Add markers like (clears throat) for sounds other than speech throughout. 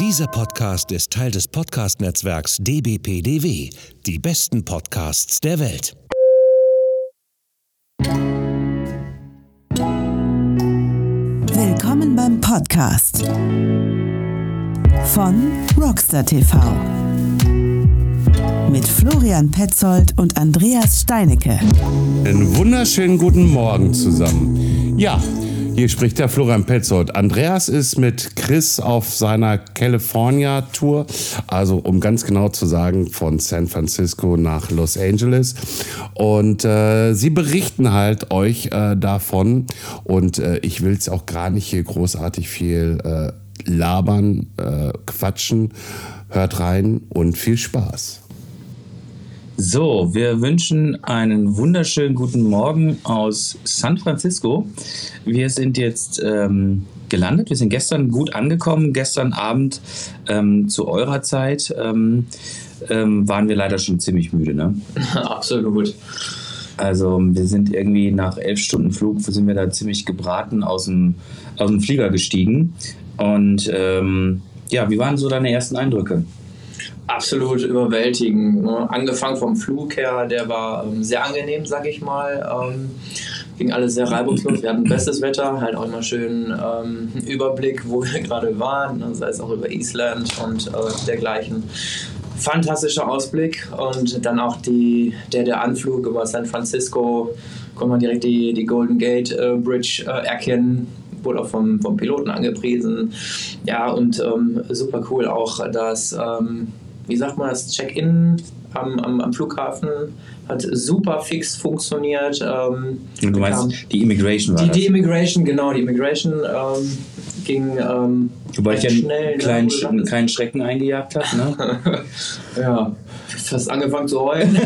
Dieser Podcast ist Teil des Podcast-Netzwerks dbpdw. Die besten Podcasts der Welt. Willkommen beim Podcast von Rockstar TV mit Florian Petzold und Andreas Steinecke. Einen wunderschönen guten Morgen zusammen. Ja, hier spricht der Florian Petzold. Andreas ist mit Chris auf seiner California-Tour, also um ganz genau zu sagen, von San Francisco nach Los Angeles. Und äh, sie berichten halt euch äh, davon. Und äh, ich will es auch gar nicht hier großartig viel äh, labern, äh, quatschen. Hört rein und viel Spaß. So, wir wünschen einen wunderschönen guten Morgen aus San Francisco. Wir sind jetzt ähm, gelandet. Wir sind gestern gut angekommen. Gestern Abend ähm, zu eurer Zeit ähm, ähm waren wir leider schon ziemlich müde. Ne? (laughs) Absolut. Also wir sind irgendwie nach elf Stunden Flug sind wir da ziemlich gebraten aus dem, aus dem Flieger gestiegen. Und ähm, ja, wie waren so deine ersten Eindrücke? Absolut überwältigend. Ne? Angefangen vom Flug her, der war ähm, sehr angenehm, sag ich mal. Ähm, ging alles sehr reibungslos. Wir hatten bestes Wetter, halt auch immer schön ähm, Überblick, wo wir (laughs) gerade waren, ne? sei es auch über Island und äh, dergleichen. Fantastischer Ausblick und dann auch die, der, der Anflug über San Francisco, konnte man direkt die, die Golden Gate äh, Bridge äh, erkennen wurde auch vom, vom Piloten angepriesen. Ja, und ähm, super cool auch, dass ähm, wie sagt man das, Check-in am, am, am, Flughafen hat super fix funktioniert. Ähm, du meinst die Immigration war Die, die Immigration, genau, die Immigration ähm, ging ähm, Wobei ich ja schnell, einen kleinen, ne, einen kleinen Schrecken eingejagt habe. Ne? (laughs) ja, fast angefangen zu heulen. (laughs)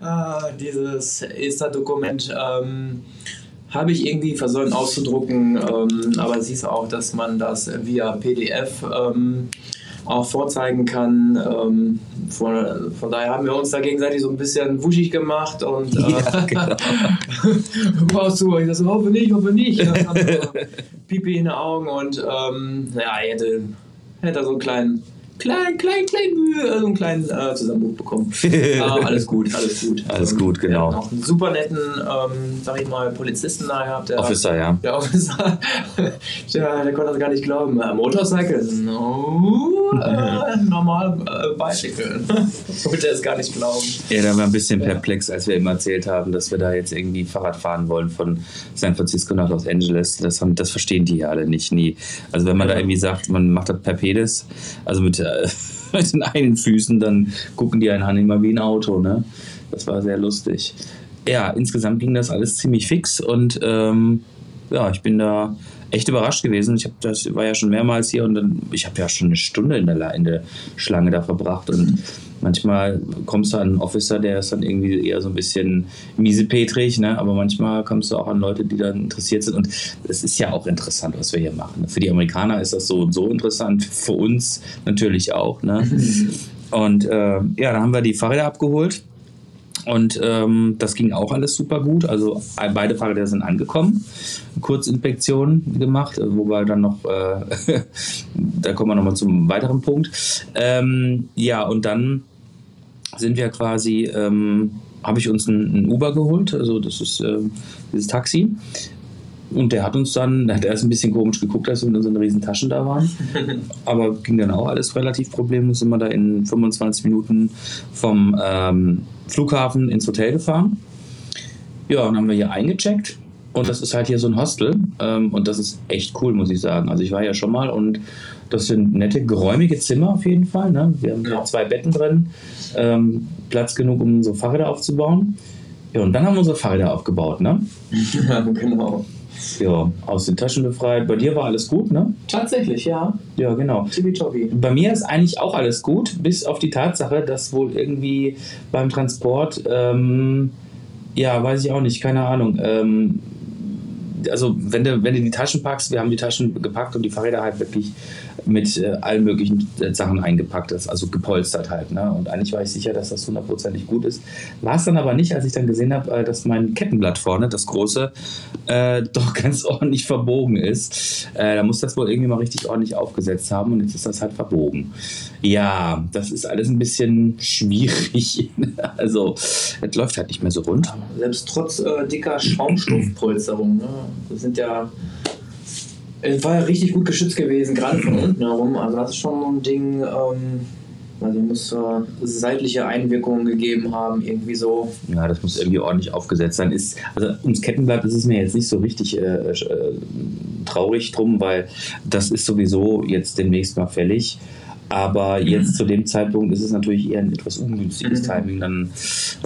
ah, dieses ESTA-Dokument ähm, habe ich irgendwie versäumt auszudrucken, ähm, aber hieß auch, dass man das via PDF ähm, auch vorzeigen kann. Ähm, von, von, daher haben wir uns da gegenseitig so ein bisschen wuschig gemacht und äh, (laughs) ja, genau. brauchst du, ich so, hoffe nicht, hoffe nicht. Pipi in den Augen und ähm, ja, hätte, hätte so einen kleinen klein, klein, klein also einen kleinen äh, Zusammenbruch bekommen. (laughs) ah, alles gut, alles gut. Alles ähm, gut, genau. Wir auch einen super netten, ähm, sag ich mal, Polizisten da gehabt. Der, Officer, ja. Der Officer, (laughs) der, der konnte das gar nicht glauben. Äh, Motorcycle? No, äh, normal äh, Bicycle. (laughs) Wollte er es gar nicht glauben. Ja, da war ein bisschen perplex, als wir ihm erzählt haben, dass wir da jetzt irgendwie Fahrrad fahren wollen von San Francisco nach Los Angeles. Das, haben, das verstehen die ja alle nicht, nie. Also wenn man da irgendwie sagt, man macht das per Pedis, also mit äh, (laughs) mit den einen Füßen, dann gucken die einen an immer wie ein Auto. Ne? Das war sehr lustig. Ja, insgesamt ging das alles ziemlich fix und ähm, ja, ich bin da echt überrascht gewesen. Ich hab, das war ja schon mehrmals hier und dann, ich habe ja schon eine Stunde in der, in der Schlange da verbracht und manchmal kommst du an einen Officer, der ist dann irgendwie eher so ein bisschen miesepetrig, ne? aber manchmal kommst du auch an Leute, die dann interessiert sind und es ist ja auch interessant, was wir hier machen. Für die Amerikaner ist das so und so interessant, für uns natürlich auch. Ne? (laughs) Und äh, ja, dann haben wir die Fahrräder abgeholt und ähm, das ging auch alles super gut. Also äh, beide Fahrräder sind angekommen. Kurzinspektion gemacht, äh, wobei dann noch, äh, (laughs) da kommen wir nochmal zum weiteren Punkt. Ähm, ja, und dann sind wir quasi, ähm, habe ich uns ein, Uber geholt, also das ist äh, dieses Taxi. Und der hat uns dann, (laughs) der hat erst ein bisschen komisch geguckt, als wir mit unseren riesen Taschen da waren. (laughs) Aber ging dann auch alles relativ problemlos. Sind wir da in 25 Minuten vom ähm, Flughafen ins Hotel gefahren. Ja, und dann haben wir hier eingecheckt. Und das ist halt hier so ein Hostel. Ähm, und das ist echt cool, muss ich sagen. Also ich war ja schon mal und das sind nette, geräumige Zimmer auf jeden Fall. Ne? Wir haben ja. zwei Betten drin, ähm, Platz genug, um so Fahrräder aufzubauen. Ja, und dann haben wir unsere Fahrräder aufgebaut, ne? Ja, genau ja, aus den Taschen befreit. Bei dir war alles gut, ne? Tatsächlich, ja. Ja, genau. Tibi Bei mir ist eigentlich auch alles gut, bis auf die Tatsache, dass wohl irgendwie beim Transport, ähm, ja, weiß ich auch nicht, keine Ahnung, ähm, also wenn du, wenn du die Taschen packst, wir haben die Taschen gepackt und die Fahrräder halt wirklich mit äh, allen möglichen äh, Sachen eingepackt ist, also gepolstert halt. Ne? Und eigentlich war ich sicher, dass das hundertprozentig gut ist. War es dann aber nicht, als ich dann gesehen habe, äh, dass mein Kettenblatt vorne, das große, äh, (laughs) doch ganz ordentlich verbogen ist. Äh, da muss das wohl irgendwie mal richtig ordentlich aufgesetzt haben und jetzt ist das halt verbogen. Ja, das ist alles ein bisschen schwierig. (laughs) also, es läuft halt nicht mehr so rund. Selbst trotz äh, dicker Schaumstoffpolsterung. Ne? Das sind ja. Es war ja richtig gut geschützt gewesen, gerade von unten herum. Also, das ist schon so ein Ding. Ähm, also, muss äh, seitliche Einwirkungen gegeben haben, irgendwie so. Ja, das muss irgendwie ordentlich aufgesetzt sein. Ist, also ums Kettenblatt ist es mir jetzt nicht so richtig äh, äh, traurig drum, weil das ist sowieso jetzt demnächst mal fällig. Aber jetzt zu dem Zeitpunkt ist es natürlich eher ein etwas ungünstiges Mhm. Timing. Dann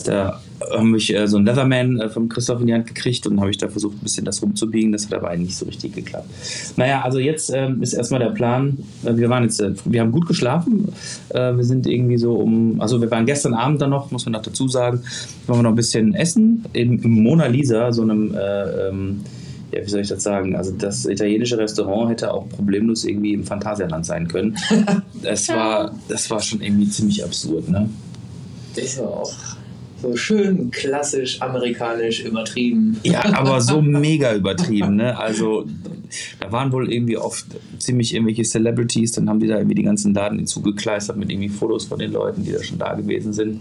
da habe ich äh, so einen Leatherman äh, vom Christoph in die Hand gekriegt und habe ich da versucht, ein bisschen das rumzubiegen. Das hat aber eigentlich nicht so richtig geklappt. Naja, also jetzt ähm, ist erstmal der Plan. Äh, wir waren jetzt, äh, wir haben gut geschlafen. Äh, wir sind irgendwie so um, also wir waren gestern Abend dann noch, muss man noch dazu sagen, waren wir noch ein bisschen essen im, im Mona Lisa, so einem äh, ähm, ja, wie soll ich das sagen? Also das italienische Restaurant hätte auch problemlos irgendwie im Phantasialand sein können. (laughs) Das war, das war schon irgendwie ziemlich absurd, ne? Das ist ja auch so schön klassisch amerikanisch übertrieben. Ja, aber so (laughs) mega übertrieben, ne? Also da waren wohl irgendwie oft ziemlich irgendwelche Celebrities, dann haben die da irgendwie die ganzen Laden hinzugekleistert mit irgendwie Fotos von den Leuten, die da schon da gewesen sind.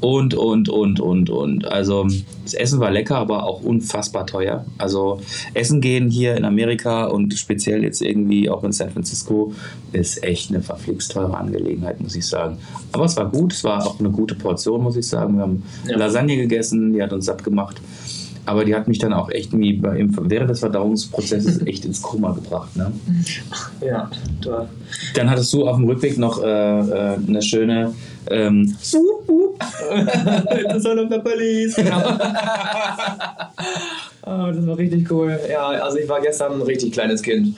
Und, und, und, und, und. Also, das Essen war lecker, aber auch unfassbar teuer. Also, Essen gehen hier in Amerika und speziell jetzt irgendwie auch in San Francisco ist echt eine verflixt teure Angelegenheit, muss ich sagen. Aber es war gut, es war auch eine gute Portion, muss ich sagen. Wir haben Ja. Lasagne gegessen, die hat uns satt gemacht. Aber die hat mich dann auch echt irgendwie bei, während des Verdauungsprozesses echt ins Koma gebracht. Ne? Ja, da. Dann hattest du auf dem Rückweg noch äh, äh, eine schöne ähm, The Son of the Police. Genau. (laughs) oh, das war richtig cool. Ja, also ich war gestern ein richtig kleines Kind.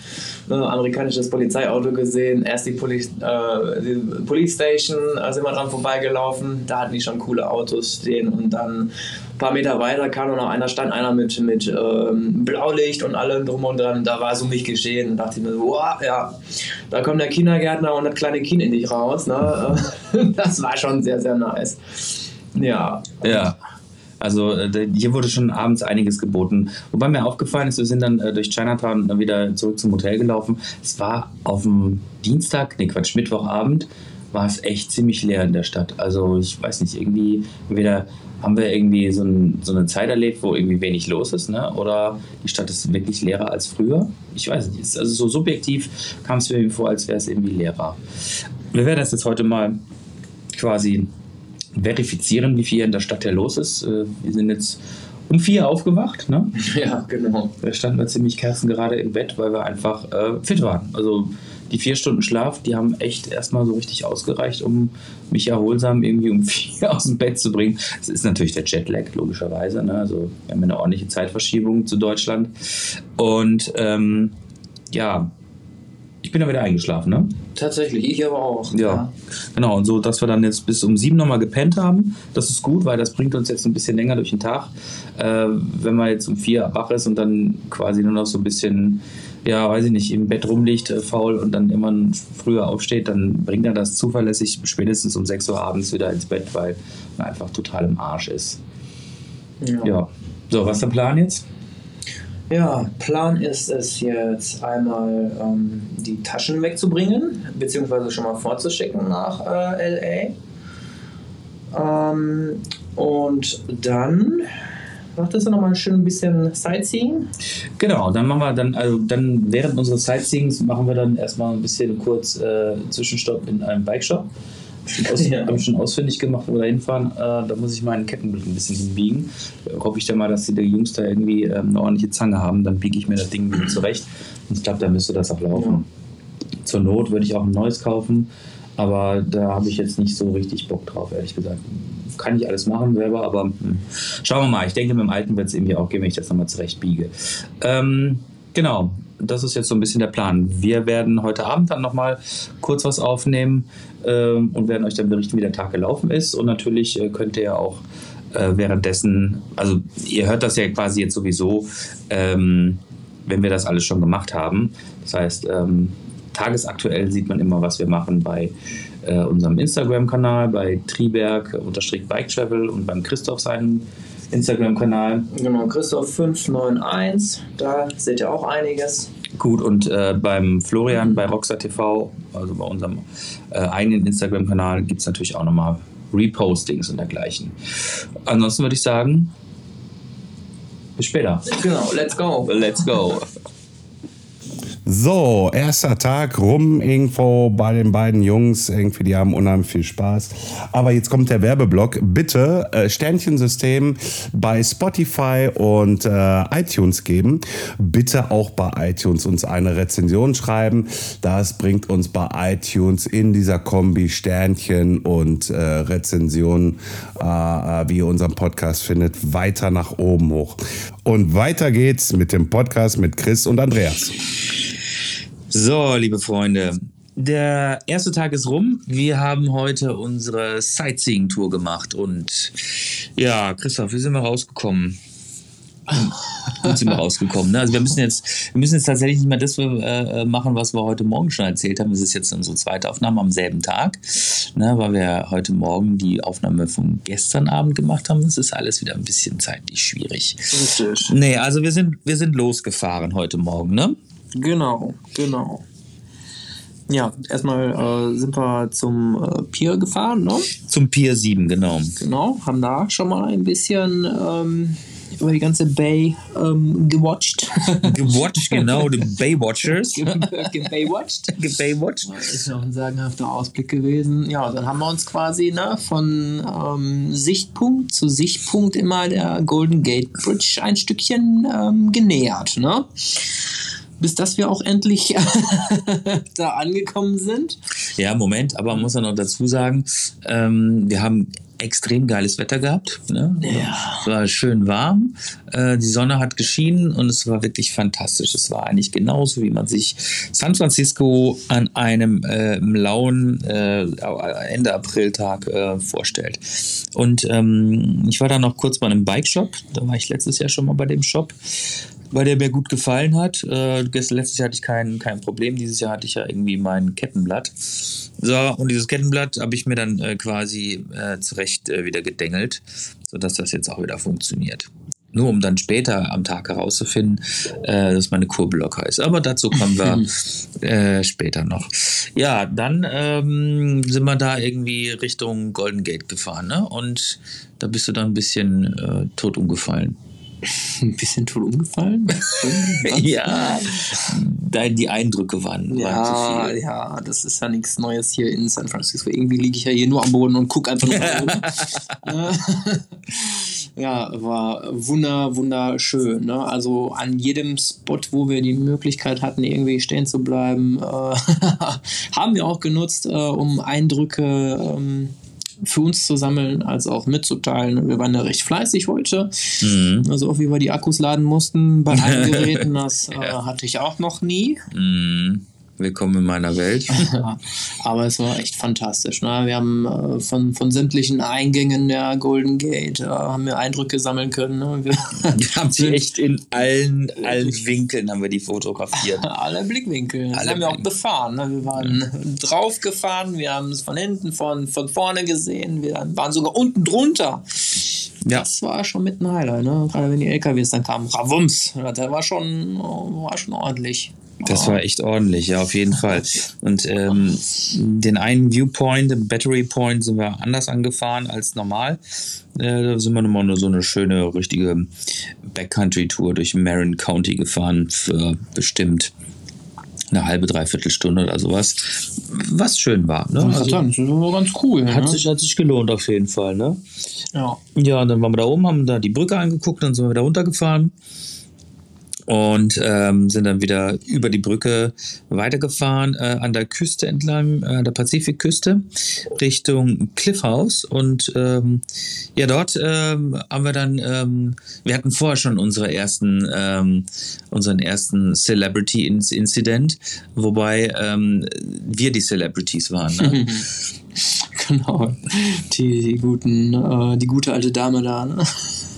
Ne, amerikanisches Polizeiauto gesehen, erst die, Poli äh, die Police Station, da sind wir dran vorbeigelaufen, da hatten die schon coole Autos stehen und dann ein paar Meter weiter kam noch einer, stand einer mit, mit ähm, Blaulicht und allem drum und dran, da war so mich geschehen und dachte ich mir so, wow, ja, da kommt der Kindergärtner und das kleine Kind in dich raus, ne? (laughs) das war schon sehr, sehr nice. Ja, Ja. Also äh, hier wurde schon abends einiges geboten. Wobei mir aufgefallen ist, wir sind dann äh, durch Chinatown wieder zurück zum Hotel gelaufen. Es war auf dem Dienstag, nee Quatsch, Mittwochabend, war es echt ziemlich leer in der Stadt. Also ich weiß nicht, irgendwie, entweder haben wir irgendwie so, ein, so eine Zeit erlebt, wo irgendwie wenig los ist, ne? oder die Stadt ist wirklich leerer als früher. Ich weiß nicht, also so subjektiv kam es mir vor, als wäre es irgendwie leerer. Wir werden das jetzt heute mal quasi verifizieren, wie viel hier in der Stadt ja los ist. Äh, Wir sind jetzt um vier aufgewacht. Ne? (laughs) ja, genau. Da standen wir ziemlich kerzengerade im Bett, weil wir einfach äh, fit waren. Also die vier Stunden Schlaf, die haben echt erstmal so richtig ausgereicht, um mich erholsam irgendwie um (laughs) vier aus dem Bett zu bringen. Es ist natürlich der Jetlag, logischerweise. Ne? Also wir haben eine ordentliche Zeitverschiebung zu Deutschland. Und ähm, ja, ich bin dann wieder eingeschlafen, ne? Tatsächlich, ich aber auch. Ja, genau. Und so, dass wir dann jetzt bis um sieben nochmal gepennt haben, das ist gut, weil das bringt uns jetzt ein bisschen länger durch den Tag. Äh, wenn man jetzt um vier wach ist und dann quasi nur noch so ein bisschen, ja, weiß ich nicht, im Bett rumliegt, äh, faul und dann immer früher aufsteht, dann bringt er das zuverlässig spätestens um sechs Uhr abends wieder ins Bett, weil man einfach total im Arsch ist. Ja. Ja. So, was ist der Plan jetzt? Ja, Plan ist es jetzt einmal ähm, die Taschen wegzubringen, beziehungsweise schon mal vorzuschicken nach äh, LA. Ähm, und dann macht es noch mal ein schön bisschen Sightseeing. Genau, dann machen wir dann, also dann während unseres Sightseeings machen wir dann erstmal ein bisschen kurz äh, Zwischenstopp in einem Bikeshop. Aus, (laughs) Ja. Habe ich schon ausfindig gemacht, wo wir da hinfahren. Äh, da muss ich meinen Kettenblick ein bisschen hinbiegen. Da hoffe ich dann mal, dass die, Jungs da irgendwie ähm, eine ordentliche Zange haben. Dann biege ich mir das Ding wieder zurecht. Und ich glaube, dann müsste das auch laufen. Zur Not würde ich auch ein neues kaufen. Aber da habe ich jetzt nicht so richtig Bock drauf, ehrlich gesagt. Kann ich alles machen selber, aber schauen wir mal. Ich denke, mit dem alten wird es irgendwie auch gehen, wenn ich das nochmal zurecht biege. Ähm, genau, das ist jetzt so ein bisschen der Plan. Wir werden heute Abend dann nochmal kurz was aufnehmen ähm, und werden euch dann berichten, wie der Tag gelaufen ist. Und natürlich äh, könnt ihr ja auch äh, währenddessen, also ihr hört das ja quasi jetzt sowieso, ähm, wenn wir das alles schon gemacht haben. Das heißt, ähm, tagesaktuell sieht man immer, was wir machen bei äh, unserem Instagram-Kanal, bei Triberg-Bike Travel und beim Christoph seinen Instagram-Kanal. Genau, Christoph 591, da seht ihr auch einiges. Gut, und äh, beim Florian bei Rockstar TV, also bei unserem äh, eigenen Instagram-Kanal, gibt es natürlich auch nochmal Repostings und dergleichen. Ansonsten würde ich sagen, bis später. Genau, let's go. Let's go. So, erster Tag rum irgendwo bei den beiden Jungs. Irgendwie, die haben unheimlich viel Spaß. Aber jetzt kommt der Werbeblock. Bitte äh, Sternchensystem bei Spotify und äh, iTunes geben. Bitte auch bei iTunes uns eine Rezension schreiben. Das bringt uns bei iTunes in dieser Kombi Sternchen und äh, Rezensionen, äh, äh, wie ihr unseren Podcast findet, weiter nach oben hoch. Und weiter geht's mit dem Podcast mit Chris und Andreas. So, liebe Freunde, der erste Tag ist rum. Wir haben heute unsere Sightseeing-Tour gemacht und ja, Christoph, wie sind wir rausgekommen? Gut sind wir rausgekommen. Ne? Also wir müssen jetzt, wir müssen jetzt tatsächlich nicht mehr das äh, machen, was wir heute Morgen schon erzählt haben. Es ist jetzt unsere zweite Aufnahme am selben Tag, ne? weil wir heute Morgen die Aufnahme von gestern Abend gemacht haben. Es ist alles wieder ein bisschen zeitlich schwierig. Richtig. Nee, also wir sind, wir sind losgefahren heute Morgen, ne? Genau, genau. Ja, erstmal äh, sind wir zum äh, Pier gefahren, ne? Zum Pier 7, genau. Genau, haben da schon mal ein bisschen ähm, über die ganze Bay ähm, gewatcht. (laughs) Gewatcht, genau, die Baywatchers. Gebaywatcht. (laughs) Gebaywatcht. Das ist ja auch ein sagenhafter Ausblick gewesen. Ja, dann haben wir uns quasi ne, von ähm, Sichtpunkt zu Sichtpunkt immer der Golden Gate Bridge ein Stückchen ähm, genähert. Ne? Bis dass wir auch endlich (laughs) da angekommen sind. Ja, Moment, aber man muss ja noch dazu sagen, ähm, wir haben extrem geiles Wetter gehabt. Ne? Ja. Es war schön warm, äh, die Sonne hat geschienen und es war wirklich fantastisch. Es war eigentlich genauso, wie man sich San Francisco an einem äh, lauen äh, Ende April-Tag äh, vorstellt. Und ähm, ich war dann noch kurz bei einem Bike-Shop, da war ich letztes Jahr schon mal bei dem Shop weil der mir gut gefallen hat. Äh, gestern- letztes Jahr hatte ich kein, kein Problem, dieses Jahr hatte ich ja irgendwie mein Kettenblatt. So, und dieses Kettenblatt habe ich mir dann äh, quasi äh, zurecht äh, wieder gedengelt, sodass das jetzt auch wieder funktioniert. Nur um dann später am Tag herauszufinden, äh, dass meine Kurbel locker ist. Aber dazu kommen wir (laughs) äh, später noch. Ja, dann ähm, sind wir da irgendwie Richtung Golden Gate gefahren, ne? Und da bist du dann ein bisschen äh, tot umgefallen. (laughs) Ein bisschen tot umgefallen. (laughs) Ja, da die Eindrücke waren, Ja, zu viel. ja, das ist ja nichts Neues hier in San Francisco. Irgendwie liege ich ja hier nur am Boden und gucke einfach nur nach oben. (laughs) ja, war wunder, wunderschön. Ne? Also an jedem Spot, wo wir die Möglichkeit hatten, irgendwie stehen zu bleiben, äh, haben wir auch genutzt, äh, um Eindrücke ähm, für uns zu sammeln, als auch mitzuteilen. Wir waren ja recht fleißig heute. Mhm. Also auch wie wir die Akkus laden mussten bei allen (laughs) Geräten, das äh, hatte ich auch noch nie. Mhm. Willkommen in meiner Welt. (laughs) Aber es war echt fantastisch. Ne? Wir haben äh, von, von sämtlichen Eingängen der Golden Gate äh, haben wir Eindrücke sammeln können. Ne? Wir (laughs) Wir haben sie echt in allen, allen Winkeln haben wir die fotografiert. (laughs) alle Blickwinkel. Das Alle haben wir auch befahren. Ne? Wir waren drauf gefahren, wir haben es von hinten, von, von vorne gesehen, wir waren sogar unten drunter. Ja. Das war schon mit ein Highlight, ne? Gerade wenn die LKWs dann kamen. Ravums! Der war schon, war schon ordentlich. Das war echt ordentlich, ja, auf jeden Fall. Und ähm, den einen Viewpoint, den Battery Point, sind wir anders angefahren als normal. Äh, da sind wir nochmal nur so eine schöne, richtige Backcountry-Tour durch Marin County gefahren für bestimmt eine halbe, dreiviertel Stunde oder sowas. Was schön war. Ne? Also, Also, das war ganz cool. hat, ne? sich, hat sich gelohnt auf jeden Fall. Ne? ja. Ja, und dann waren wir da oben, haben da die Brücke angeguckt, dann sind wir wieder runtergefahren und ähm, sind dann wieder über die Brücke weitergefahren äh, an der Küste entlang, äh, der Pazifikküste Richtung Cliff House und ähm, ja, dort ähm, haben wir dann, ähm, wir hatten vorher schon unsere ersten, ähm, unseren ersten Celebrity-Incident, wobei ähm, wir die Celebrities waren. Ne? (laughs) Genau. Die, die guten, äh, die gute alte Dame da. Ne?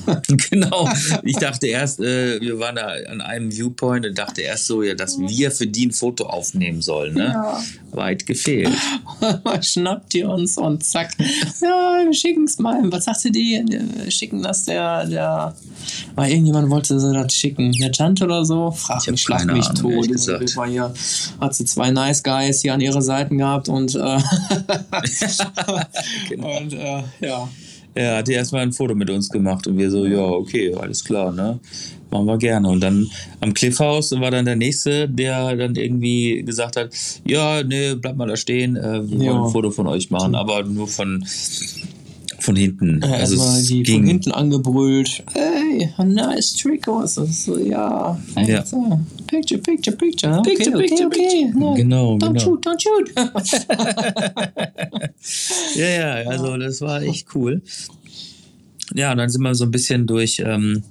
(laughs) genau. Ich dachte erst, äh, wir waren da an einem Viewpoint und dachte erst so, ja, dass wir für die ein Foto aufnehmen sollen. Ne? Ja. Weit gefehlt. (laughs) Schnappt ihr uns und zack. Ja, wir schicken es mal. Was sagt sie die? Wir schicken das der, der. Weil irgendjemand wollte sie das schicken. Der Tante oder so? Frag Ich mich, schlag mich Ahnung, tot. wir war hier, hat sie zwei Nice Guys hier an ihre Seiten gehabt und, äh, (laughs) Genau. und äh, ja. Er hatte erstmal ein Foto mit uns gemacht und wir so, ja, okay, alles klar, ne? Machen wir gerne. Und dann am Cliffhouse war dann der Nächste, der dann irgendwie gesagt hat, ja, nee, bleib mal da stehen, äh, wir Ja. wollen ein Foto von euch machen, aber nur von, von hinten. Äh, also Erstmal es ging. von hinten angebrüllt. Hey, nice Trikots. Das ist so, ja. Ja. So, picture, picture, picture. Okay, picture, okay, picture, okay. picture. No, Genau, don't genau. shoot, don't shoot. (laughs) Ja, ja, also das war echt cool. Ja, und dann sind wir so ein bisschen durch, ähm,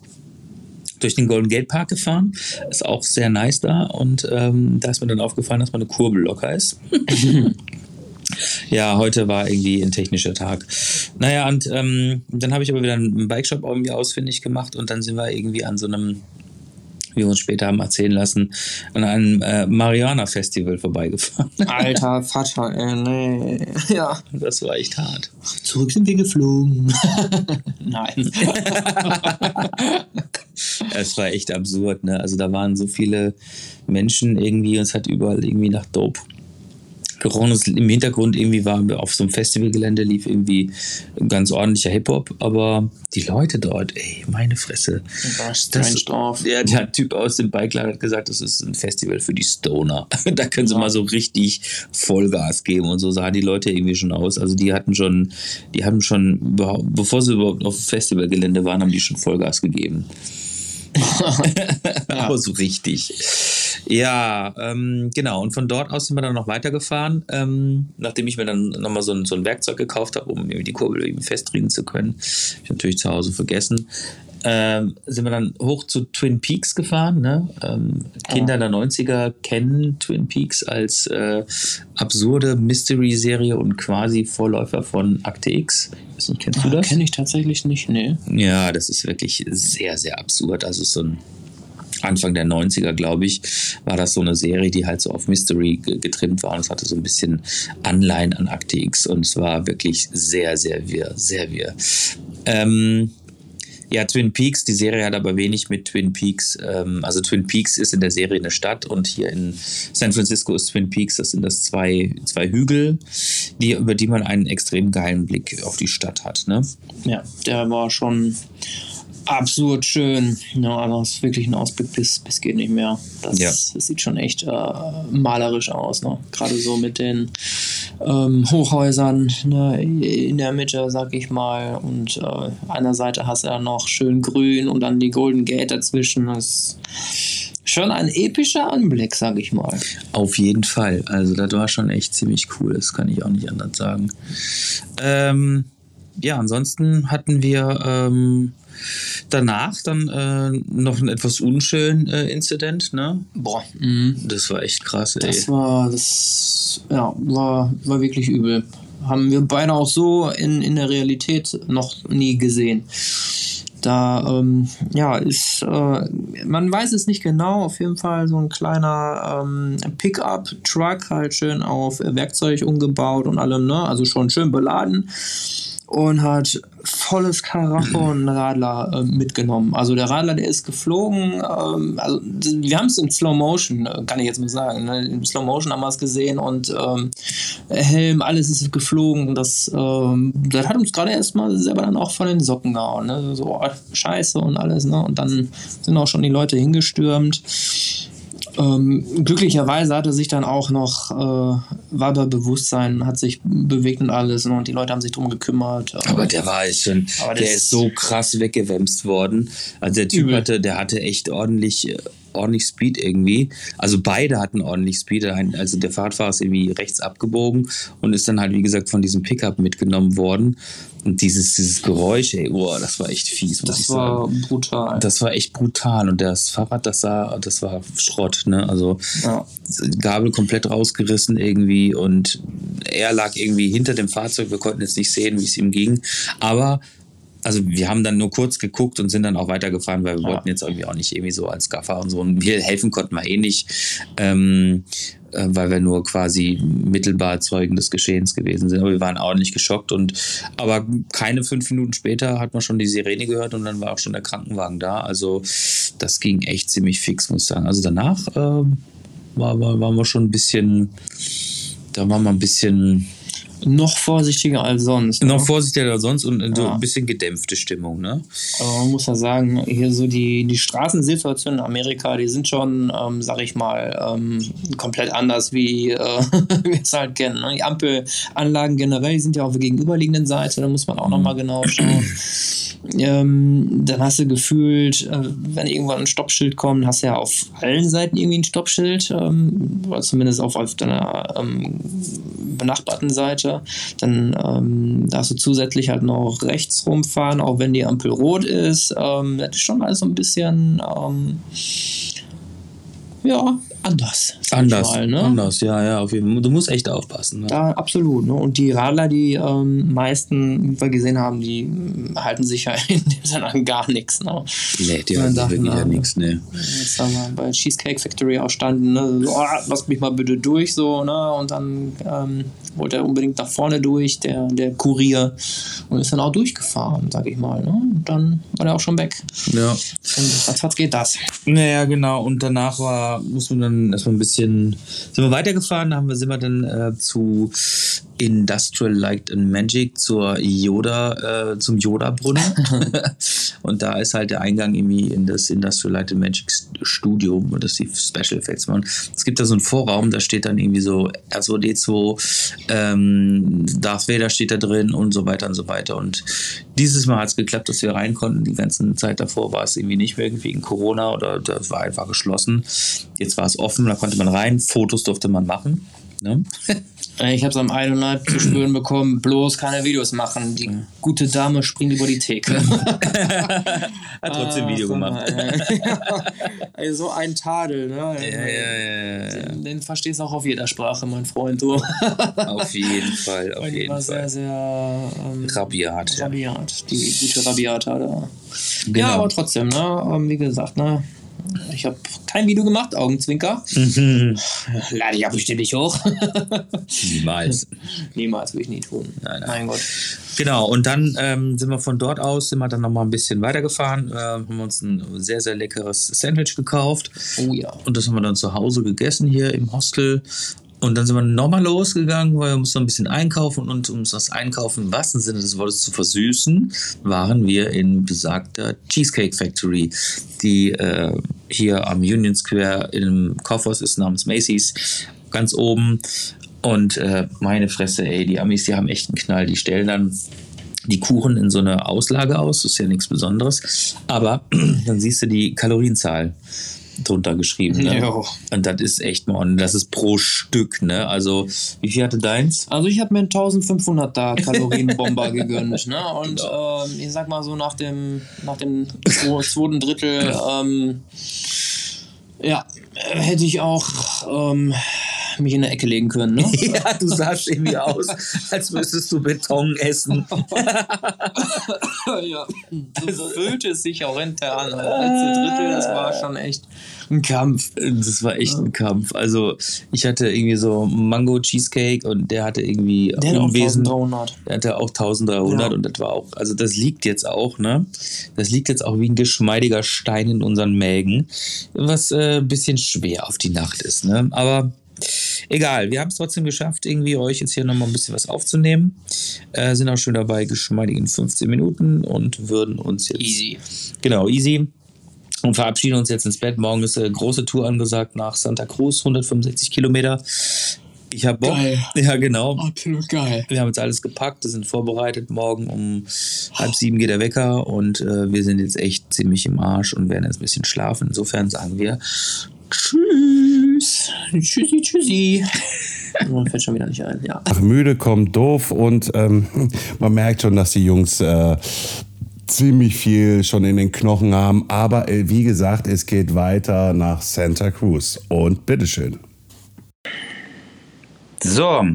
durch den Golden Gate Park gefahren. Ist auch sehr nice da. Und ähm, da ist mir dann aufgefallen, dass meine Kurbel locker ist. (laughs) ja, heute war irgendwie ein technischer Tag. Naja, und ähm, dann habe ich aber wieder einen Bike-Shop irgendwie ausfindig gemacht und dann sind wir irgendwie an so einem wie wir uns später haben erzählen lassen, an einem äh, Mariana-Festival vorbeigefahren. (laughs) Alter Vater, ey, nee. Ja. Das war echt hart. Zurück sind wir geflogen. (laughs) Nein. Es war echt absurd, ne? Also da waren so viele Menschen irgendwie und es hat überall irgendwie nach Dope gerochen. Es- Im Hintergrund irgendwie war auf so einem Festivalgelände lief irgendwie ganz ordentlicher Hip-Hop, aber die Leute dort, ey, meine Fresse. Das, drauf. der, Typ aus dem Bikeladen hat gesagt, das ist ein Festival für die Stoner. (laughs) da können sie mal so richtig Vollgas geben und so sahen die Leute irgendwie schon aus. Also die hatten schon, die haben schon, bevor sie überhaupt auf dem Festivalgelände waren, haben die schon Vollgas gegeben. (laughs) (laughs) Aber so richtig. Ja, ähm, genau. Und von dort aus sind wir dann noch weitergefahren, ähm, nachdem ich mir dann nochmal so ein, so ein Werkzeug gekauft habe, um die Kurbel eben festdrehen zu können. Ich natürlich zu Hause vergessen. Ähm, sind wir dann hoch zu Twin Peaks gefahren. Ne? Ähm, Kinder der 90er kennen Twin Peaks als äh, absurde Mystery-Serie und quasi Vorläufer von Akte X. Nicht, kennst du das? Kenne ich tatsächlich nicht, nee. Ja, das ist wirklich sehr, sehr absurd. Also so ein Anfang der 90er, glaube ich, war das so eine Serie, die halt so auf Mystery ge- getrimmt war. Und es hatte so ein bisschen Anleihen an Akte X und es war wirklich sehr, sehr wirr, sehr wirr. Ähm, ja, Twin Peaks, die Serie hat aber wenig mit Twin Peaks. Ähm, also Twin Peaks ist in der Serie eine Stadt und hier in San Francisco ist Twin Peaks, das sind das zwei, zwei Hügel, die, über die man einen extrem geilen Blick auf die Stadt hat. Ne? Ja, der war schon absurd schön. Ja, also es ist wirklich ein Ausblick bis, bis geht nicht mehr. Das, Ja. das sieht schon echt äh, malerisch aus. Ne? Gerade so mit den ähm, Hochhäusern ne, in der Mitte, sag ich mal. Und äh, einer Seite hast du ja noch schön grün und dann die Golden Gate dazwischen. Das ist schon ein epischer Anblick, sag ich mal. Auf jeden Fall. Also das war schon echt ziemlich cool. Das kann ich auch nicht anders sagen. Ähm, ja, ansonsten hatten wir ähm, danach dann äh, noch einen etwas unschönen äh, Incident. Ne? Boah, mhm. Das war echt krass. Ey. Das war, das, ja, war, war wirklich übel. Haben wir beide auch so in, in der Realität noch nie gesehen. Da, ähm, ja, ist, äh, man weiß es nicht genau, auf jeden Fall so ein kleiner ähm, Pickup-Truck, halt schön auf Werkzeug umgebaut und allem, ne? Also schon schön beladen und hat volles Karacho (clears throat) einen Radler äh, mitgenommen. Also der Radler, der ist geflogen. Ähm, also wir haben es in Slow Motion, äh, kann ich jetzt mal sagen. Ne? In Slow Motion haben wir es gesehen und ähm, Helm, alles ist geflogen. Das, ähm, das hat uns gerade erstmal selber dann auch von den Socken gehauen. Ne? So oh, Scheiße und alles. Ne? Und dann sind auch schon die Leute hingestürmt. Ähm, glücklicherweise hatte sich dann auch noch, äh, war bei Bewusstsein, hat sich bewegt und alles ne? und die Leute haben sich drum gekümmert. äh, aber der war echt schon, Aber der ist so krass weggewämst worden. Also der Typ Übel. hatte, der hatte echt ordentlich, äh, ordentlich Speed irgendwie. Also beide hatten ordentlich Speed. Also der Fahrradfahrer ist irgendwie rechts abgebogen und ist dann halt, wie gesagt, von diesem Pickup mitgenommen worden. Und dieses, dieses Geräusch, ey, oh, das war echt fies, muss Das ich war sagen. brutal. Das war echt brutal. Und das Fahrrad, das sah, das war Schrott, ne? Also ja. Gabel komplett rausgerissen irgendwie und er lag irgendwie hinter dem Fahrzeug. Wir konnten jetzt nicht sehen, wie es ihm ging. Aber also wir haben dann nur kurz geguckt und sind dann auch weitergefahren, weil wir Ja. wollten jetzt irgendwie auch nicht irgendwie so als Gaffer und so. Und wir helfen konnten wir eh nicht, ähm, äh, weil wir nur quasi mittelbar Zeugen des Geschehens gewesen sind. Aber wir waren ordentlich geschockt und aber keine fünf Minuten später hat man schon die Sirene gehört und dann war auch schon der Krankenwagen da. Also das ging echt ziemlich fix, muss ich sagen. Also danach ähm, war, war, waren wir schon ein bisschen, da waren wir ein bisschen Noch vorsichtiger als sonst. noch ne? vorsichtiger als sonst und so Ja. ein bisschen gedämpfte Stimmung, ne? Aber man muss ja sagen, hier so die, die Straßensituationen in Amerika, die sind schon, ähm, sag ich mal, ähm, komplett anders, wie äh, (laughs) wir es halt kennen. Ne? Die Ampelanlagen generell, die sind ja auf der gegenüberliegenden Seite, da muss man auch nochmal genau schauen. Ähm, dann hast du gefühlt, äh, wenn irgendwann ein Stoppschild kommt, hast du ja auf allen Seiten irgendwie ein Stoppschild, ähm, oder zumindest auf, auf deiner ähm, benachbarten Seite. Dann ähm, darfst du zusätzlich halt noch rechts rumfahren, auch wenn die Ampel rot ist. Ähm, das ist schon alles so ein bisschen ähm, ja, anders. Anders, mal, ne? anders, ja, ja, auf jeden Fall. Du musst echt aufpassen. Ne? Da, absolut. Ne? Und die Radler, die ähm, meisten, wie wir gesehen haben, die ähm, halten sich ja (laughs) in dem Sinne an gar nichts. Ne? Nee, die haben darf wirklich ja mal- nichts, ne. Jetzt haben wir bei Cheesecake Factory auch standen, ne? so, oh, lass mich mal bitte durch, so, ne? Und dann ähm, wollte er unbedingt nach vorne durch, der, der Kurier, und ist dann auch durchgefahren, sag ich mal. Ne? Und dann war er auch schon weg. Ja. Und ratzfatz geht das. Naja, genau. Und danach war, muss man dann erstmal ein bisschen, sind wir weitergefahren, da haben wir, sind wir dann äh, zu Industrial Light and Magic zur Yoda, äh, zum Yoda-Brunnen. (laughs) und da ist halt der Eingang irgendwie in das Industrial Light and Magic Studio, wo das die Special Effects machen. Es gibt da so einen Vorraum, da steht dann irgendwie so R2D2, ähm, Darth Vader steht da drin und so weiter und so weiter. Und dieses Mal hat es geklappt, dass wir rein konnten. Die ganze Zeit davor war es irgendwie nicht mehr wegen Corona oder das war einfach geschlossen. Jetzt war es offen, da konnte man rein, Fotos durfte man machen. Ne? (laughs) Äh, Ich habe es am und halb zu spüren bekommen, bloß keine Videos machen. Die gute Dame springt über die Theke. (laughs) (laughs) Hat trotzdem Video Ah, gemacht. (laughs) Ey, so ein Tadel, ne? Ja, ja, ja. Den, den verstehst du auch auf jeder Sprache, mein Freund. Du. Auf jeden Fall, auf die jeden war sehr, Fall. sehr ähm, Rabiat, ja. rabiat. Die gute Rabiata da. Genau. Ja, aber trotzdem, ne? Ähm, wie gesagt, ne? Ich habe kein Video gemacht, Augenzwinker. Mhm. Lade ich ja bestimmt nicht hoch. (laughs) Niemals. Niemals will ich nie tun. Nein, nein. Mein Gott. Genau, und dann ähm, sind wir von dort aus, sind wir dann nochmal ein bisschen weitergefahren, äh, haben uns ein sehr, sehr leckeres Sandwich gekauft Oh ja. und das haben wir dann zu Hause gegessen hier im Hostel. Und dann sind wir nochmal losgegangen, weil wir mussten noch ein bisschen einkaufen und um das Einkaufen im wahrsten Sinne des Wortes zu versüßen, waren wir in besagter Cheesecake Factory, die äh, hier am Union Square im Kaufhaus ist, namens Macy's, ganz oben. Und äh, meine Fresse, ey, die Amis, die haben echt einen Knall. Die stellen dann die Kuchen in so eine Auslage aus, das ist ja nichts Besonderes. Aber (clears throat) dann siehst du die Kalorienzahl drunter geschrieben. Ne? Jo. Und das ist echt mal, und das ist pro Stück, ne? Also, wie viel hatte deins? Also ich habe mir einen 1500er Kalorienbomber (laughs) gegönnt, ne? Und ähm, ich sag mal so nach dem nach dem zweiten Drittel ähm, ja, hätte ich auch ähm, mich in der Ecke legen können, ne? (laughs) Ja, du sahst irgendwie aus, als müsstest du Beton essen. (laughs) ja. So fühlte es sich auch intern. Das letzte Drittel, das war schon echt ein Kampf. Das war echt ein Kampf. Also, ich hatte irgendwie so Mango Cheesecake und der hatte irgendwie Der hat auch Unwesen. 1300. Der hatte auch 1300 Ja. und das war auch, also das liegt jetzt auch, ne? Das liegt jetzt auch wie ein geschmeidiger Stein in unseren Mägen, was äh, ein bisschen schwer auf die Nacht ist, ne? Aber egal, wir haben es trotzdem geschafft, irgendwie euch jetzt hier nochmal ein bisschen was aufzunehmen. Äh, sind auch schon dabei, geschmeidigen 15 Minuten und würden uns jetzt. Easy. Genau, easy. Und verabschieden uns jetzt ins Bett. Morgen ist eine große Tour angesagt nach Santa Cruz, 165 Kilometer. Ich habe Bock. Geil. (laughs) Ja, genau. Absolut geil. Wir haben jetzt alles gepackt, wir sind vorbereitet. Morgen um halb sieben geht der Wecker und äh, wir sind jetzt echt ziemlich im Arsch und werden jetzt ein bisschen schlafen. Insofern sagen wir Tschüss. Tschüssi, tschüssi. (laughs) Man fällt schon wieder nicht ein, ja. Ach, müde kommt doof und ähm, (laughs) man merkt schon, dass die Jungs äh, ziemlich viel schon in den Knochen haben. Aber äh, wie gesagt, es geht weiter nach Santa Cruz. Und bitteschön. So,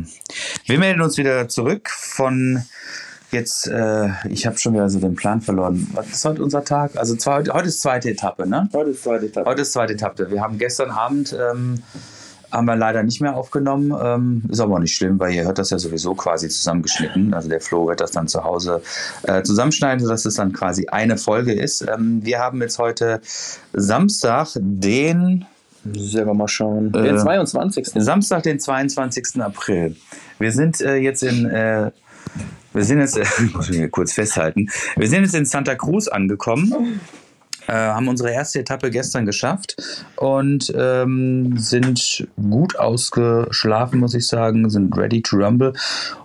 wir melden uns wieder zurück von jetzt, äh, ich habe schon wieder so den Plan verloren. Was ist heute unser Tag? Also zwei, heute ist zweite Etappe, ne? Heute ist zweite Etappe. Heute ist zweite Etappe. Wir haben gestern Abend, ähm, haben wir leider nicht mehr aufgenommen. Ähm, ist aber auch nicht schlimm, weil ihr hört das ja sowieso quasi zusammengeschnitten. Also der Flo wird das dann zu Hause äh, zusammenschneiden, sodass es dann quasi eine Folge ist. Ähm, wir haben jetzt heute Samstag, den Selber mal schauen. Äh, Den 22. Samstag, den 22. April. Wir sind äh, jetzt in, äh, wir sind jetzt, (laughs) ich muss mich hier kurz festhalten, wir sind jetzt in Santa Cruz angekommen. Äh, haben unsere erste Etappe gestern geschafft und ähm, sind gut ausgeschlafen, muss ich sagen, sind ready to rumble.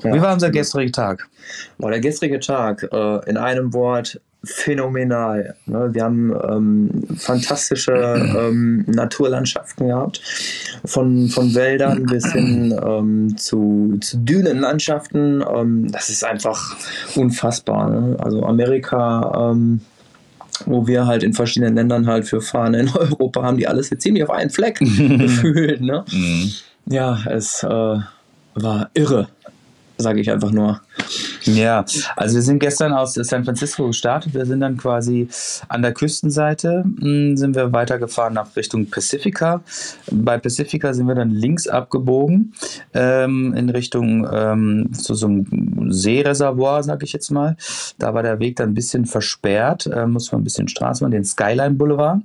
Ja. Wie war unser gestriger Tag? Boah, der gestrige Tag, äh, in einem Wort, phänomenal. Ne? Wir haben ähm, fantastische ähm, Naturlandschaften gehabt, von, von Wäldern bis hin ähm, zu, zu Dünenlandschaften. Ähm, das ist einfach unfassbar. Ne? Also Amerika, ähm, wo wir halt in verschiedenen Ländern halt für fahren in (laughs) Europa, haben die alles jetzt ziemlich auf einen Fleck (laughs) gefühlt. Ne? Ja, es äh, war irre, sage ich einfach nur. Ja, also wir sind gestern aus San Francisco gestartet. Wir sind dann quasi an der Küstenseite, mh, sind wir weitergefahren nach Richtung Pacifica. Bei Pacifica sind wir dann links abgebogen ähm, in Richtung ähm, zu so einem Seereservoir, sag ich jetzt mal. Da war der Weg dann ein bisschen versperrt, äh, muss man ein bisschen Straße machen, den Skyline Boulevard.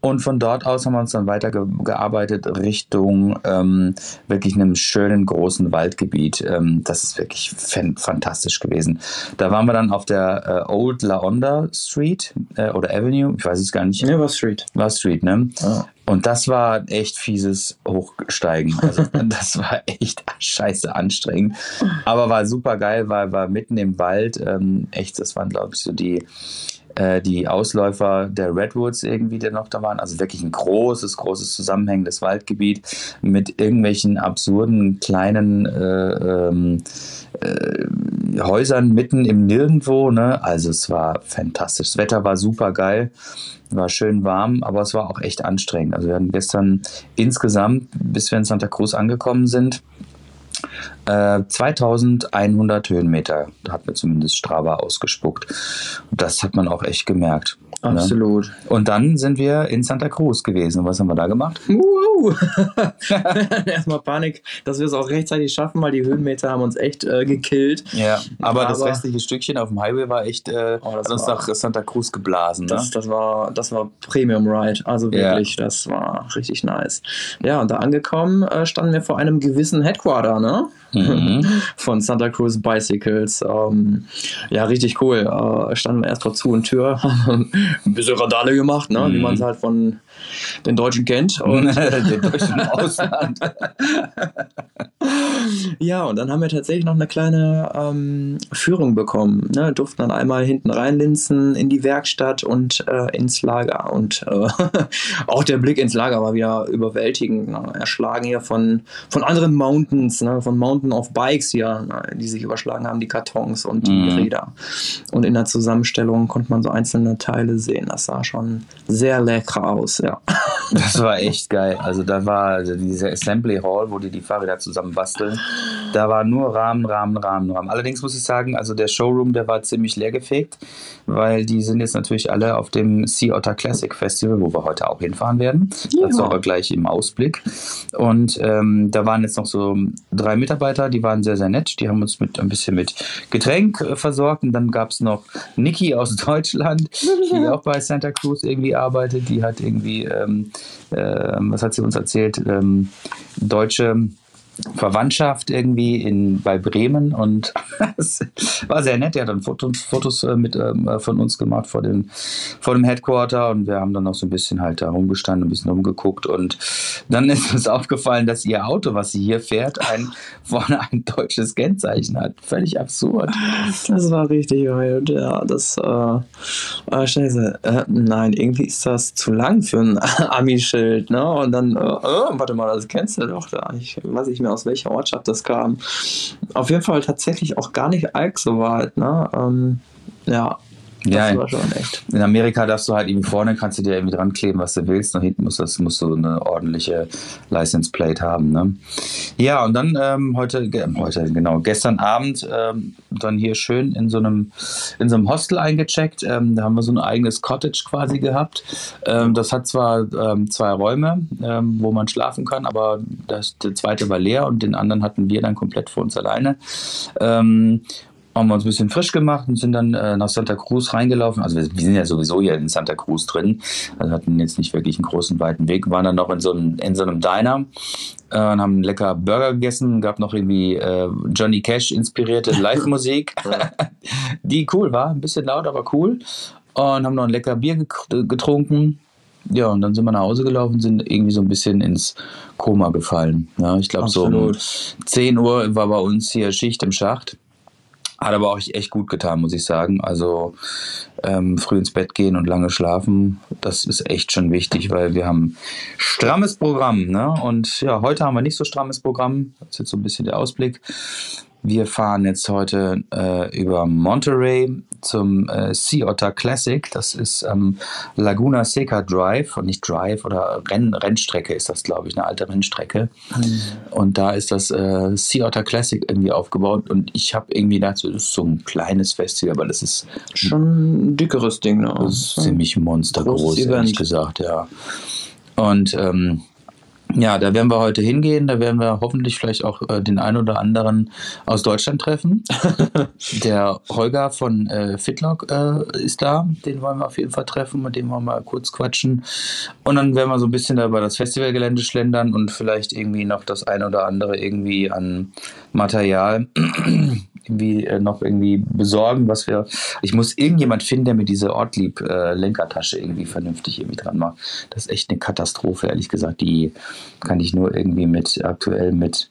Und von dort aus haben wir uns dann weitergearbeitet Richtung ähm, wirklich einem schönen großen Waldgebiet. Ähm, das ist wirklich fan fantastisch gewesen. Da waren wir dann auf der äh, Old La Onda Street äh, oder Avenue, ich weiß es gar nicht. Ja, war Street. War Street, ne? Ja. Und das war echt fieses Hochsteigen. (laughs) Also das war echt scheiße anstrengend. Aber war super geil, weil war mitten im Wald. Ähm, echt, das waren, glaube ich, so die, äh, die Ausläufer der Redwoods irgendwie, die noch da waren. Also wirklich ein großes, großes zusammenhängendes Waldgebiet mit irgendwelchen absurden kleinen äh, ähm, äh, Häusern mitten im Nirgendwo. Ne? Also es war fantastisch. Das Wetter war super geil. War schön warm, aber es war auch echt anstrengend. Also wir hatten gestern insgesamt, bis wir in Santa Cruz angekommen sind, äh, 2100 Höhenmeter, hat mir zumindest Strava ausgespuckt. Das hat man auch echt gemerkt. Ne? Absolut. Und dann sind wir in Santa Cruz gewesen. Was haben wir da gemacht? Wow. (laughs) (laughs) Erstmal Panik, dass wir es auch rechtzeitig schaffen, weil die Höhenmeter haben uns echt äh, gekillt. Ja, aber, das Aber- restliche Stückchen auf dem Highway war echt, äh, Oh, das hat uns war- nach Santa Cruz geblasen. Ne? Das, das, war, das war Premium Ride, also Ja. wirklich, das war richtig nice. Ja, und da angekommen äh, standen wir vor einem gewissen Headquarter, ne? Mhm. (laughs) Von Santa Cruz Bicycles. Ähm, ja, richtig cool. Äh, standen wir erst vor Zu und Tür, (laughs) haben ein bisschen Radale gemacht, ne? wie Mhm. man es halt von den Deutschen kennt. Und (laughs) Den deutschen Ausland. Ja, und dann haben wir tatsächlich noch eine kleine ähm, Führung bekommen. Ne? Durften dann einmal hinten reinlinsen in die Werkstatt und äh, ins Lager. Und äh, (laughs) auch der Blick ins Lager war wieder überwältigend. Ne? Erschlagen hier von, von anderen Mountains, ne? von Mountain of Bikes hier, ne? die sich überschlagen haben, die Kartons und die Mhm. Räder. Und in der Zusammenstellung konnte man so einzelne Teile sehen. Das sah schon sehr lecker aus, ja. Das war echt geil. Also da war also diese Assembly Hall, wo die die Fahrräder zusammen basteln. Da war nur Rahmen, Rahmen, Rahmen, Rahmen. Allerdings muss ich sagen, also der Showroom, der war ziemlich leergefegt, weil die sind jetzt natürlich alle auf dem Sea Otter Classic Festival, wo wir heute auch hinfahren werden. Dazu aber gleich im Ausblick. Und ähm, da waren jetzt noch so drei Mitarbeiter, die waren sehr, sehr nett. Die haben uns mit ein bisschen mit Getränk äh, versorgt. Und dann gab es noch Niki aus Deutschland, die auch bei Santa Cruz irgendwie arbeitet. Die hat irgendwie, ähm, ähm, was hat sie uns erzählt? Ähm, deutsche Verwandtschaft irgendwie in, bei Bremen und (laughs) es war sehr nett. Er hat dann Fotos, Fotos äh, mit, ähm, äh, von uns gemacht vor dem, vor dem Headquarter und wir haben dann noch so ein bisschen halt da rumgestanden, ein bisschen rumgeguckt und dann (laughs) ist uns aufgefallen, dass ihr Auto, was sie hier fährt, ein, (laughs) vorne ein deutsches Kennzeichen hat. Völlig absurd. Das war richtig ja. Das, äh, äh, scheiße. Äh, nein, irgendwie ist das zu lang für ein Ami-Schild, ne? Und dann, äh, äh, warte mal, das kennst du doch da. Ich weiß nicht mehr, aus welcher Ortschaft das kam. Auf jeden Fall tatsächlich auch gar nicht allzu weit, ne? Ähm, ja, das Ja, war schon echt. In Amerika darfst du halt irgendwie vorne, kannst du dir irgendwie dran kleben, was du willst. Und hinten musst, das, musst du eine ordentliche License Plate haben. Ne? Ja, und dann ähm, heute, ge- heute, genau, gestern Abend ähm, dann hier schön in so einem, in so einem Hostel eingecheckt. Ähm, da haben wir so ein eigenes Cottage quasi gehabt. Ähm, das hat zwar ähm, zwei Räume, ähm, wo man schlafen kann, aber das, der zweite war leer und den anderen hatten wir dann komplett für uns alleine. Haben wir uns ein bisschen frisch gemacht und sind dann äh, nach Santa Cruz reingelaufen. Also wir, wir sind ja sowieso hier in Santa Cruz drin, also hatten jetzt nicht wirklich einen großen weiten Weg, waren dann noch in so einem, in so einem Diner äh, und haben lecker Burger gegessen, gab noch irgendwie äh, Johnny Cash inspirierte Live-Musik, (laughs) die cool war, ein bisschen laut, aber cool. Und haben noch ein lecker Bier getrunken. Ja, und dann sind wir nach Hause gelaufen, sind irgendwie so ein bisschen ins Koma gefallen. Ja, ich glaube so um Absolut. 10 Uhr war bei uns hier Schicht im Schacht. Hat aber auch echt gut getan, muss ich sagen. Also ähm, früh ins Bett gehen und lange schlafen, das ist echt schon wichtig, weil wir haben strammes Programm. Ne? Und ja, heute haben wir nicht so strammes Programm. Das ist jetzt so ein bisschen der Ausblick. Wir fahren jetzt heute äh, über Monterey zum äh, Sea Otter Classic. Das ist ähm, Laguna Seca Drive und nicht Drive oder Renn Rennstrecke ist das, glaube ich, eine alte Rennstrecke. Und da ist das äh, Sea Otter Classic irgendwie aufgebaut und ich habe irgendwie so, das ist so ein kleines Festival, aber das ist, Schon ein dickeres Ding, ne? das ist ziemlich monstergroß, ehrlich gesagt, ja. Und ähm, ja, da werden wir heute hingehen. Da werden wir hoffentlich vielleicht auch äh, den einen oder anderen aus Deutschland treffen. (laughs) Der Holger von äh, Fitlock äh, ist da. Den wollen wir auf jeden Fall treffen. Mit dem wollen wir mal kurz quatschen. Und dann werden wir so ein bisschen da über das Festivalgelände schlendern und vielleicht irgendwie noch das eine oder andere irgendwie an Material irgendwie äh, noch irgendwie besorgen, was wir. Ich muss irgendjemand finden, der mir diese Ortlieb äh, Lenkertasche irgendwie vernünftig irgendwie dran macht. Das ist echt eine Katastrophe, ehrlich gesagt. Die kann ich nur irgendwie mit aktuell mit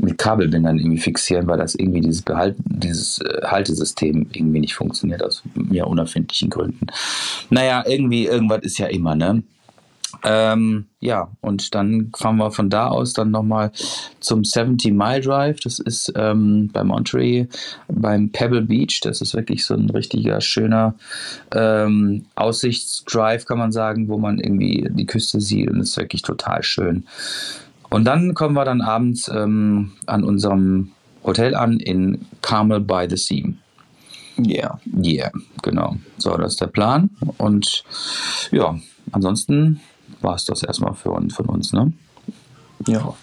mit Kabelbindern irgendwie fixieren, weil das irgendwie dieses Behalt, dieses äh, Haltesystem irgendwie nicht funktioniert aus mir unerfindlichen Gründen. Naja, irgendwie irgendwas ist ja immer, ne? Ähm, ja, und dann fahren wir von da aus dann nochmal zum 70 Mile Drive. Das ist ähm, bei Monterey beim Pebble Beach. Das ist wirklich so ein richtiger schöner ähm, Aussichtsdrive, kann man sagen, wo man irgendwie die Küste sieht und es ist wirklich total schön. Und dann kommen wir dann abends ähm, an unserem Hotel an in Carmel by the Sea. Yeah. Yeah, genau. So, das ist der Plan. Und ja, ansonsten war es das erstmal für uns, von uns, ne? Ja.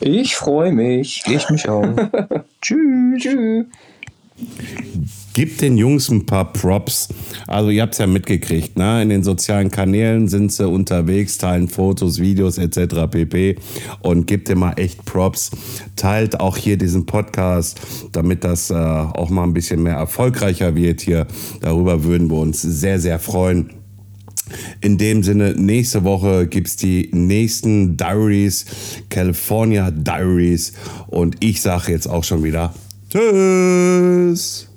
Ich freue mich. Ich mich auch. (laughs) Tschüss. Tschüss. Gib den Jungs ein paar Props. Also ihr habt es ja mitgekriegt, ne? In den sozialen Kanälen sind sie unterwegs, teilen Fotos, Videos etc. pp. Und gebt dir mal echt Props. Teilt auch hier diesen Podcast, damit das äh, auch mal ein bisschen mehr erfolgreicher wird hier. Darüber würden wir uns sehr, sehr freuen. In dem Sinne, nächste Woche gibt es die nächsten Diaries, California Diaries. Und ich sage jetzt auch schon wieder Tschüss.